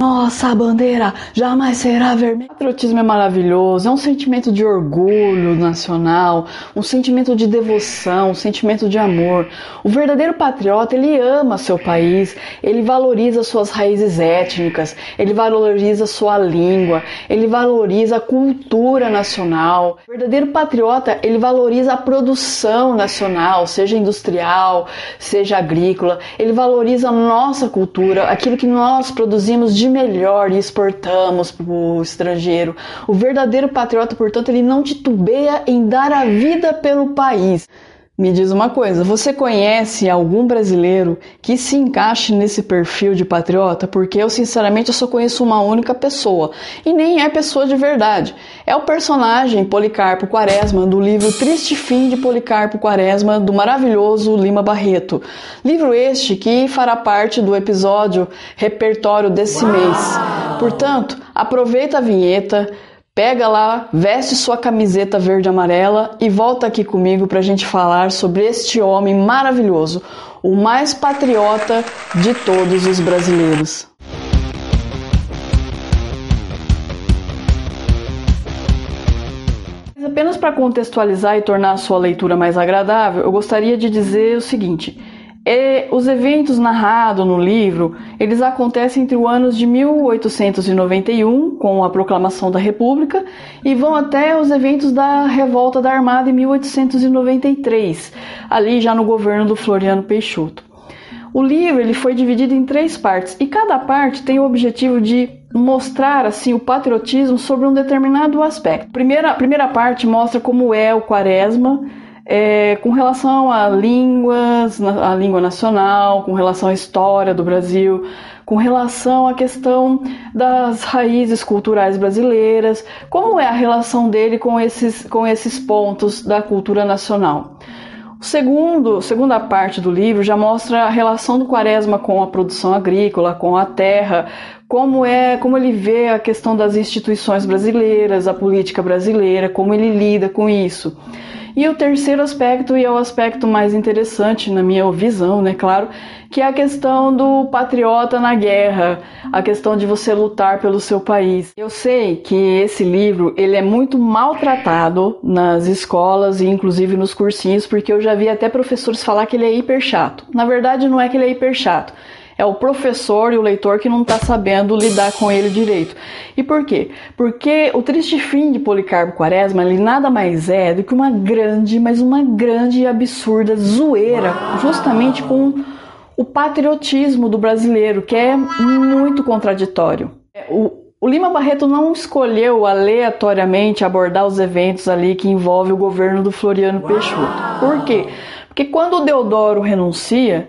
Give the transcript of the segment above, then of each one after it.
Nossa bandeira jamais será vermelha. Patriotismo é maravilhoso, é um sentimento de orgulho nacional, um sentimento de devoção, um sentimento de amor. O verdadeiro patriota, ele ama seu país, ele valoriza suas raízes étnicas, ele valoriza sua língua, ele valoriza a cultura nacional. O verdadeiro patriota, ele valoriza a produção nacional, seja industrial, seja agrícola, ele valoriza a nossa cultura, aquilo que nós produzimos de melhor e exportamos para o estrangeiro. O verdadeiro patriota, portanto, ele não titubeia em dar a vida pelo país. Me diz uma coisa, você conhece algum brasileiro que se encaixe nesse perfil de patriota? Porque eu, sinceramente, eu só conheço uma única pessoa. E nem é pessoa de verdade. É o personagem Policarpo Quaresma do livro Triste Fim de Policarpo Quaresma, do maravilhoso Lima Barreto. Livro este que fará parte do episódio repertório desse Uau! mês. Portanto, aproveita a vinheta Pega lá, veste sua camiseta verde amarela e volta aqui comigo para a gente falar sobre este homem maravilhoso, o mais patriota de todos os brasileiros. Apenas para contextualizar e tornar a sua leitura mais agradável, eu gostaria de dizer o seguinte. E os eventos narrados no livro, eles acontecem entre os anos de 1891, com a proclamação da República, e vão até os eventos da Revolta da Armada em 1893, ali já no governo do Floriano Peixoto. O livro ele foi dividido em três partes e cada parte tem o objetivo de mostrar assim o patriotismo sobre um determinado aspecto. Primeira, a primeira parte mostra como é o Quaresma, é, com relação a línguas, a língua nacional, com relação à história do Brasil, com relação à questão das raízes culturais brasileiras, como é a relação dele com esses, com esses pontos da cultura nacional. O segundo, segunda parte do livro já mostra a relação do Quaresma com a produção agrícola, com a terra, como é, como ele vê a questão das instituições brasileiras, a política brasileira, como ele lida com isso. E o terceiro aspecto, e é o aspecto mais interessante na minha visão, né, claro, que é a questão do patriota na guerra, a questão de você lutar pelo seu país. Eu sei que esse livro, ele é muito maltratado nas escolas e inclusive nos cursinhos, porque eu já vi até professores falar que ele é hiper chato. Na verdade, não é que ele é hiper chato é o professor e o leitor que não está sabendo lidar com ele direito. E por quê? Porque o triste fim de Policarpo Quaresma, ele nada mais é do que uma grande, mas uma grande e absurda zoeira, justamente com o patriotismo do brasileiro, que é muito contraditório. O, o Lima Barreto não escolheu aleatoriamente abordar os eventos ali que envolvem o governo do Floriano Peixoto. Por quê? Porque quando o Deodoro renuncia,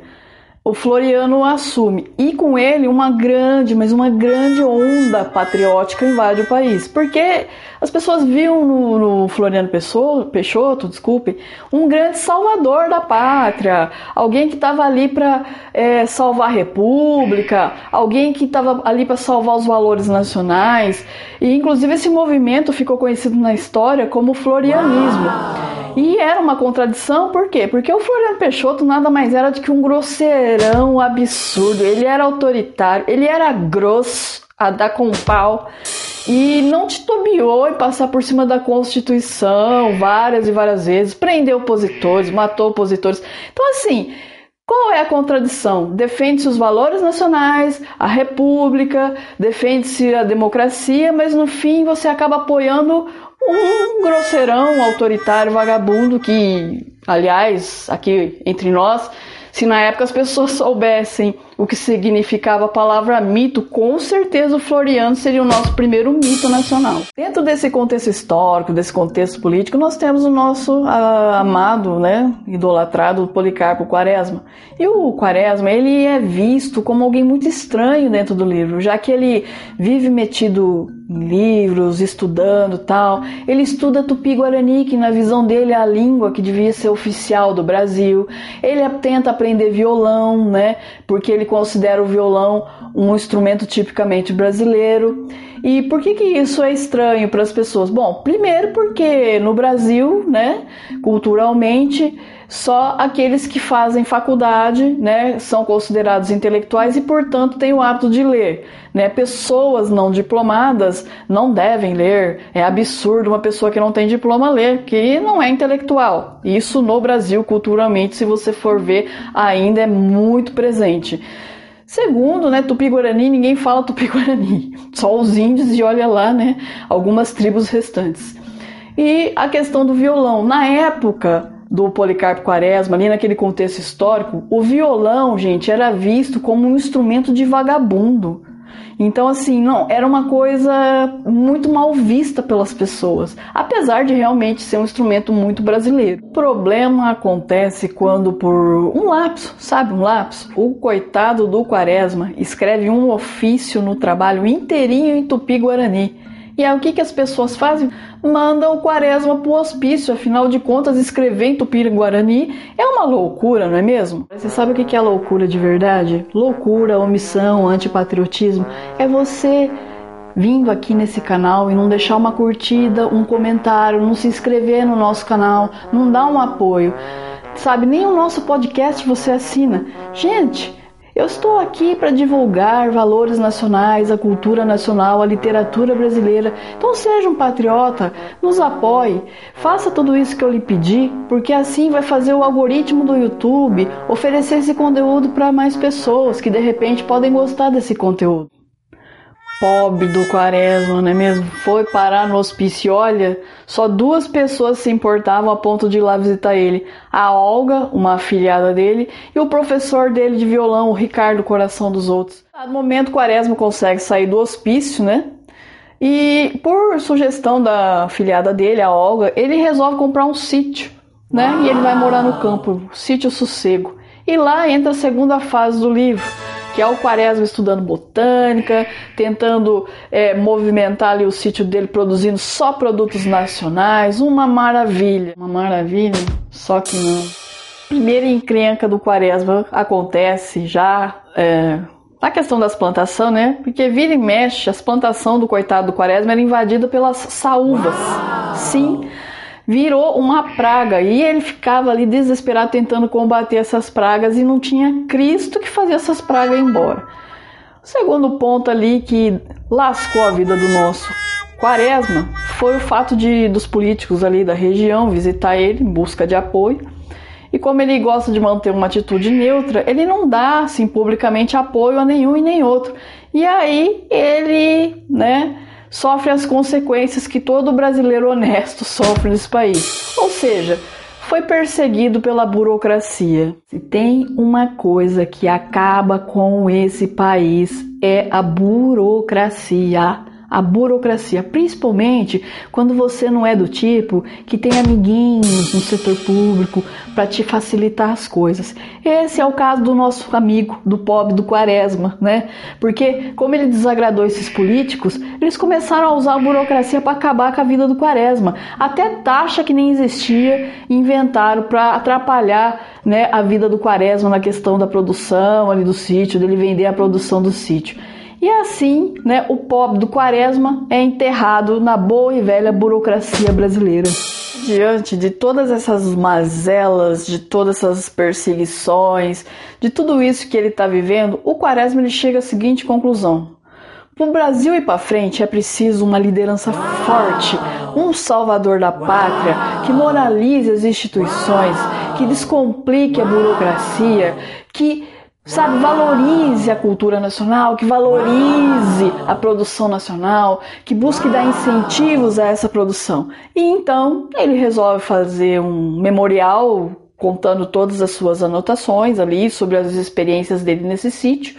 o Floriano assume e com ele uma grande, mas uma grande onda patriótica invade o país, porque as pessoas viam no, no Floriano Peixoto, Peixoto, desculpe, um grande salvador da pátria, alguém que estava ali para é, salvar a república, alguém que estava ali para salvar os valores nacionais, e inclusive esse movimento ficou conhecido na história como florianismo. Uau! E era uma contradição, por quê? Porque o Floriano Peixoto nada mais era do que um grosseirão absurdo. Ele era autoritário, ele era grosso, a dar com pau e não titubeou em passar por cima da Constituição várias e várias vezes, prendeu opositores, matou opositores. Então, assim, qual é a contradição? Defende-se os valores nacionais, a república, defende-se a democracia, mas no fim você acaba apoiando um grosseirão autoritário vagabundo que, aliás, aqui entre nós, se na época as pessoas soubessem o que significava a palavra mito, com certeza o Floriano seria o nosso primeiro mito nacional. Dentro desse contexto histórico, desse contexto político, nós temos o nosso ah, amado, né, idolatrado Policarpo Quaresma. E o Quaresma, ele é visto como alguém muito estranho dentro do livro, já que ele vive metido em livros, estudando tal. Ele estuda tupi-guarani, que na visão dele é a língua que devia ser oficial do Brasil. Ele tenta aprender violão, né, porque ele considera o violão um instrumento tipicamente brasileiro. E por que, que isso é estranho para as pessoas? Bom, primeiro porque no Brasil, né, culturalmente, só aqueles que fazem faculdade, né, são considerados intelectuais e, portanto, têm o hábito de ler. Né? Pessoas não diplomadas não devem ler. É absurdo uma pessoa que não tem diploma ler, que não é intelectual. Isso no Brasil, culturalmente, se você for ver, ainda é muito presente. Segundo, né, Tupi-Guarani, ninguém fala Tupi-Guarani, só os índios e olha lá, né, algumas tribos restantes. E a questão do violão. Na época, do Policarpo Quaresma, ali naquele contexto histórico, o violão, gente, era visto como um instrumento de vagabundo. Então, assim, não, era uma coisa muito mal vista pelas pessoas, apesar de realmente ser um instrumento muito brasileiro. O problema acontece quando, por um lapso, sabe, um lapso, o coitado do Quaresma escreve um ofício no trabalho inteirinho em tupi-guarani e aí o que, que as pessoas fazem? Mandam o quaresma pro hospício, afinal de contas, escrever em Tupi-Guarani é uma loucura, não é mesmo? Você sabe o que é loucura de verdade? Loucura, omissão, antipatriotismo é você vindo aqui nesse canal e não deixar uma curtida, um comentário, não se inscrever no nosso canal, não dar um apoio. Sabe, nem o nosso podcast você assina. Gente, eu estou aqui para divulgar valores nacionais, a cultura nacional, a literatura brasileira. Então seja um patriota, nos apoie, faça tudo isso que eu lhe pedi, porque assim vai fazer o algoritmo do YouTube oferecer esse conteúdo para mais pessoas que de repente podem gostar desse conteúdo pobre do Quaresma, não é mesmo? Foi parar no hospício. Olha, só duas pessoas se importavam a ponto de ir lá visitar ele: a Olga, uma afilhada dele, e o professor dele de violão, o Ricardo Coração dos Outros. No momento, Quaresma consegue sair do hospício, né? E por sugestão da afilhada dele, a Olga, ele resolve comprar um sítio, né? E ele vai morar no campo, sítio Sossego. E lá entra a segunda fase do livro que é o Quaresma estudando botânica, tentando é, movimentar ali o sítio dele, produzindo só produtos nacionais. Uma maravilha, uma maravilha, só que não. Primeira encrenca do Quaresma acontece já. É, a questão das plantações, né? Porque vira e mexe, as plantações do coitado do Quaresma eram invadidas pelas saúvas. Sim, virou uma praga e ele ficava ali desesperado tentando combater essas pragas e não tinha Cristo que fazia essas pragas ir embora. O segundo ponto ali que lascou a vida do nosso Quaresma foi o fato de dos políticos ali da região visitar ele em busca de apoio. E como ele gosta de manter uma atitude neutra, ele não dá assim publicamente apoio a nenhum e nem outro. E aí ele, né, sofre as consequências que todo brasileiro honesto sofre nesse país. Ou seja, foi perseguido pela burocracia. Se tem uma coisa que acaba com esse país é a burocracia a burocracia, principalmente quando você não é do tipo que tem amiguinhos no setor público para te facilitar as coisas. Esse é o caso do nosso amigo, do pobre do Quaresma, né? Porque como ele desagradou esses políticos, eles começaram a usar a burocracia para acabar com a vida do Quaresma. Até taxa que nem existia inventaram para atrapalhar, né, a vida do Quaresma na questão da produção ali do sítio, dele vender a produção do sítio. E assim, né, o pobre do Quaresma é enterrado na boa e velha burocracia brasileira. Diante de todas essas mazelas, de todas essas perseguições, de tudo isso que ele está vivendo, o Quaresma ele chega à seguinte conclusão: para o Brasil ir para frente é preciso uma liderança forte, um salvador da pátria que moralize as instituições, que descomplique a burocracia, que sabe, valorize a cultura nacional, que valorize a produção nacional, que busque dar incentivos a essa produção. E então ele resolve fazer um memorial contando todas as suas anotações ali sobre as experiências dele nesse sítio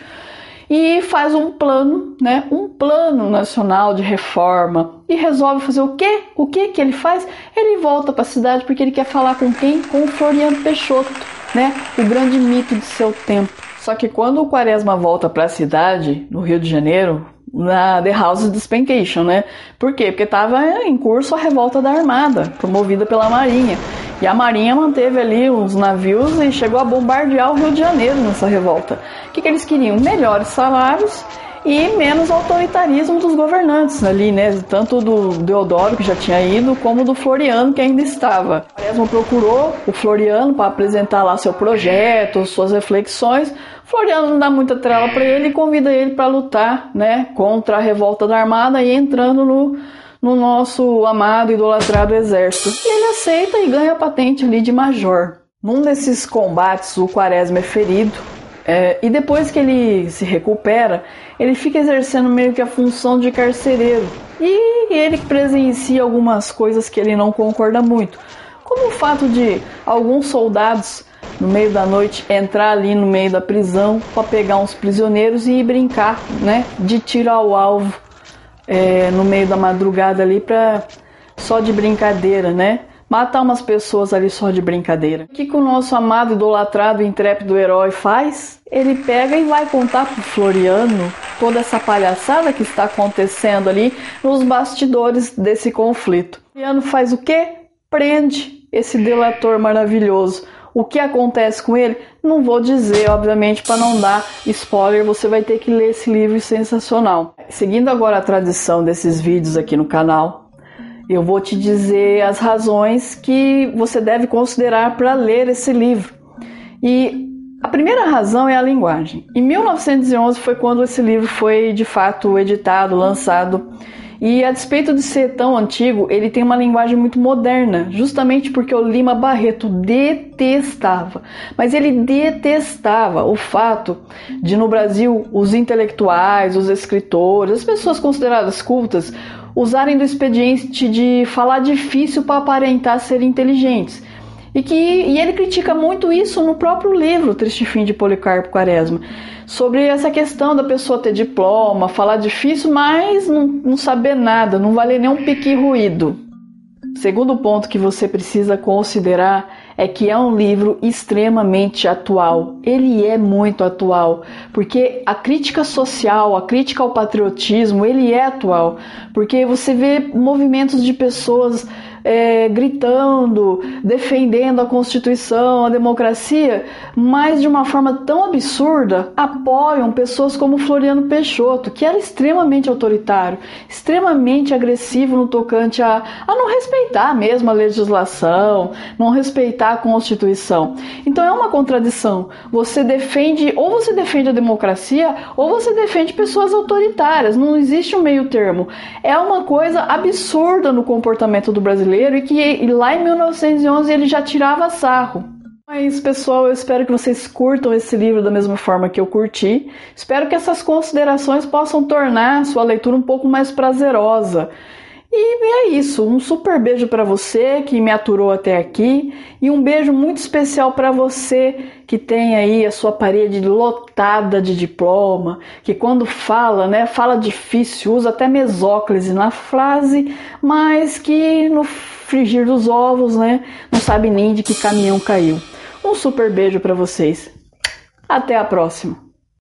e faz um plano, né, um plano nacional de reforma e resolve fazer o quê? O que que ele faz? Ele volta para a cidade porque ele quer falar com quem? Com Floriano Peixoto, né, o grande mito de seu tempo. Só que quando o Quaresma volta para a cidade, no Rio de Janeiro, na The House Dispensation, né? Por quê? Porque estava em curso a revolta da Armada, promovida pela Marinha. E a Marinha manteve ali os navios e chegou a bombardear o Rio de Janeiro nessa revolta. O que, que eles queriam? Melhores salários e menos autoritarismo dos governantes ali, né? Tanto do Deodoro, que já tinha ido, como do Floriano, que ainda estava. Quaresma procurou o Floriano para apresentar lá seu projeto, suas reflexões. Floriano não dá muita trela para ele e convida ele para lutar, né, contra a revolta da Armada e entrando no, no nosso amado, idolatrado exército. E ele aceita e ganha a patente ali de major. Num desses combates, o Quaresma é ferido, é, e depois que ele se recupera, ele fica exercendo meio que a função de carcereiro. E ele presencia algumas coisas que ele não concorda muito, como o fato de alguns soldados no meio da noite entrar ali no meio da prisão para pegar uns prisioneiros e brincar, né, de tiro ao alvo é, no meio da madrugada ali para só de brincadeira, né? Matar umas pessoas ali só de brincadeira. O que, que o nosso amado, idolatrado, intrépido herói faz? Ele pega e vai contar pro Floriano toda essa palhaçada que está acontecendo ali nos bastidores desse conflito. O Floriano faz o quê? Prende esse delator maravilhoso. O que acontece com ele? Não vou dizer, obviamente, para não dar spoiler, você vai ter que ler esse livro sensacional. Seguindo agora a tradição desses vídeos aqui no canal, eu vou te dizer as razões que você deve considerar para ler esse livro. E a primeira razão é a linguagem. Em 1911 foi quando esse livro foi de fato editado, lançado. E a despeito de ser tão antigo, ele tem uma linguagem muito moderna, justamente porque o Lima Barreto detestava, mas ele detestava o fato de no Brasil os intelectuais, os escritores, as pessoas consideradas cultas usarem do expediente de falar difícil para aparentar ser inteligentes. E, que, e ele critica muito isso no próprio livro Triste Fim de Policarpo Quaresma, sobre essa questão da pessoa ter diploma, falar difícil, mas não, não saber nada, não valer nem um pique ruído. Segundo ponto que você precisa considerar é que é um livro extremamente atual. Ele é muito atual, porque a crítica social, a crítica ao patriotismo, ele é atual, porque você vê movimentos de pessoas é, gritando, defendendo a Constituição, a democracia, mas de uma forma tão absurda, apoiam pessoas como Floriano Peixoto, que era extremamente autoritário, extremamente agressivo no tocante a, a não respeitar mesmo a legislação, não respeitar a Constituição. Então é uma contradição. Você defende, ou você defende a democracia, ou você defende pessoas autoritárias. Não existe um meio termo. É uma coisa absurda no comportamento do brasileiro brasileiro e que lá em 1911 ele já tirava sarro. Mas, pessoal, eu espero que vocês curtam esse livro da mesma forma que eu curti. Espero que essas considerações possam tornar sua leitura um pouco mais prazerosa. E é isso, um super beijo para você que me aturou até aqui e um beijo muito especial para você que tem aí a sua parede lotada de diploma, que quando fala, né, fala difícil, usa até mesóclise na frase, mas que no frigir dos ovos, né, não sabe nem de que caminhão caiu. Um super beijo para vocês. Até a próxima.